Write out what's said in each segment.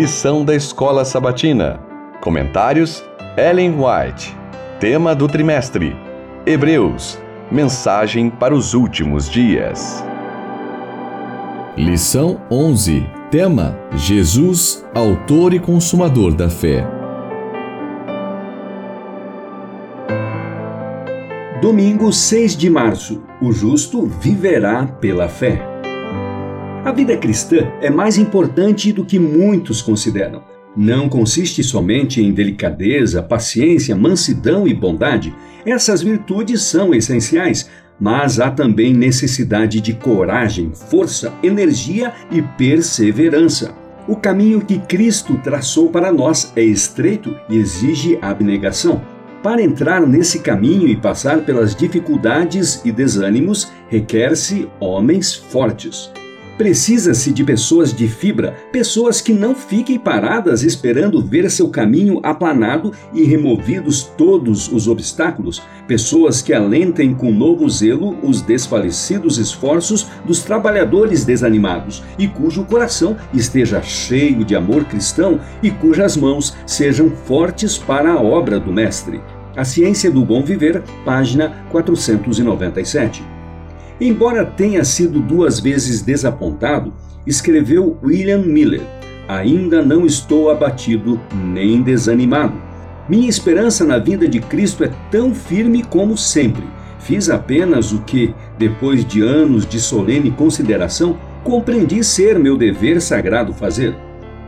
Lição da Escola Sabatina. Comentários: Ellen White. Tema do trimestre: Hebreus. Mensagem para os últimos dias. Lição 11. Tema: Jesus, autor e consumador da fé. Domingo 6 de março. O justo viverá pela fé. A vida cristã é mais importante do que muitos consideram. Não consiste somente em delicadeza, paciência, mansidão e bondade. Essas virtudes são essenciais, mas há também necessidade de coragem, força, energia e perseverança. O caminho que Cristo traçou para nós é estreito e exige abnegação. Para entrar nesse caminho e passar pelas dificuldades e desânimos, requer-se homens fortes. Precisa-se de pessoas de fibra, pessoas que não fiquem paradas esperando ver seu caminho aplanado e removidos todos os obstáculos, pessoas que alentem com novo zelo os desfalecidos esforços dos trabalhadores desanimados e cujo coração esteja cheio de amor cristão e cujas mãos sejam fortes para a obra do Mestre. A Ciência do Bom Viver, página 497. Embora tenha sido duas vezes desapontado, escreveu William Miller: Ainda não estou abatido nem desanimado. Minha esperança na vida de Cristo é tão firme como sempre. Fiz apenas o que, depois de anos de solene consideração, compreendi ser meu dever sagrado fazer.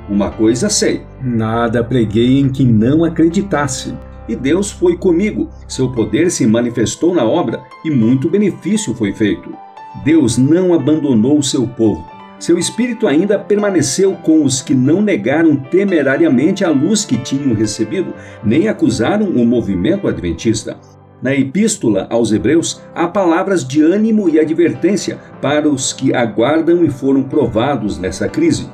Uma coisa sei: nada preguei em que não acreditasse e Deus foi comigo. Seu poder se manifestou na obra e muito benefício foi feito. Deus não abandonou o seu povo. Seu espírito ainda permaneceu com os que não negaram temerariamente a luz que tinham recebido, nem acusaram o movimento adventista. Na epístola aos Hebreus, há palavras de ânimo e advertência para os que aguardam e foram provados nessa crise.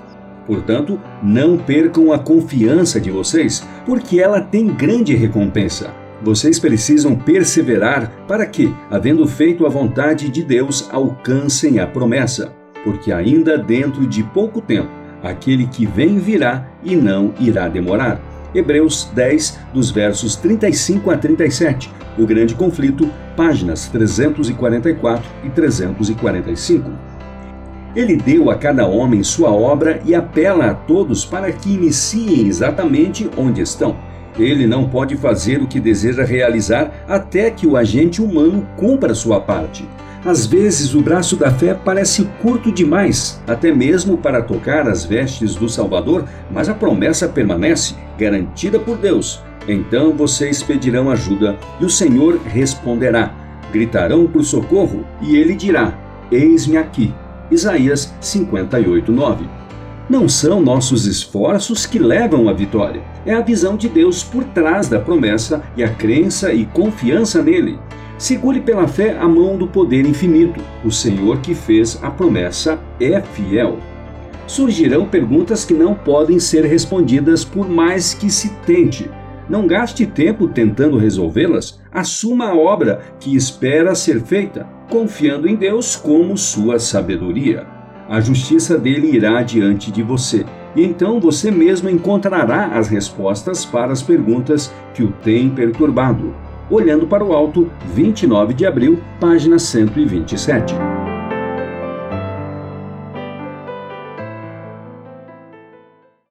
Portanto, não percam a confiança de vocês, porque ela tem grande recompensa. Vocês precisam perseverar para que, havendo feito a vontade de Deus, alcancem a promessa, porque ainda dentro de pouco tempo, aquele que vem virá e não irá demorar. Hebreus 10, dos versos 35 a 37. O Grande Conflito, páginas 344 e 345. Ele deu a cada homem sua obra e apela a todos para que iniciem exatamente onde estão. Ele não pode fazer o que deseja realizar até que o agente humano cumpra sua parte. Às vezes o braço da fé parece curto demais, até mesmo para tocar as vestes do Salvador, mas a promessa permanece, garantida por Deus. Então vocês pedirão ajuda e o Senhor responderá. Gritarão por socorro e ele dirá: Eis-me aqui. Isaías 58:9. Não são nossos esforços que levam à vitória, é a visão de Deus por trás da promessa e a crença e confiança nele. Segure pela fé a mão do poder infinito. O Senhor que fez a promessa é fiel. Surgirão perguntas que não podem ser respondidas por mais que se tente. Não gaste tempo tentando resolvê-las. Assuma a obra que espera ser feita confiando em Deus como sua sabedoria. A justiça dele irá diante de você, e então você mesmo encontrará as respostas para as perguntas que o têm perturbado. Olhando para o alto, 29 de abril, página 127.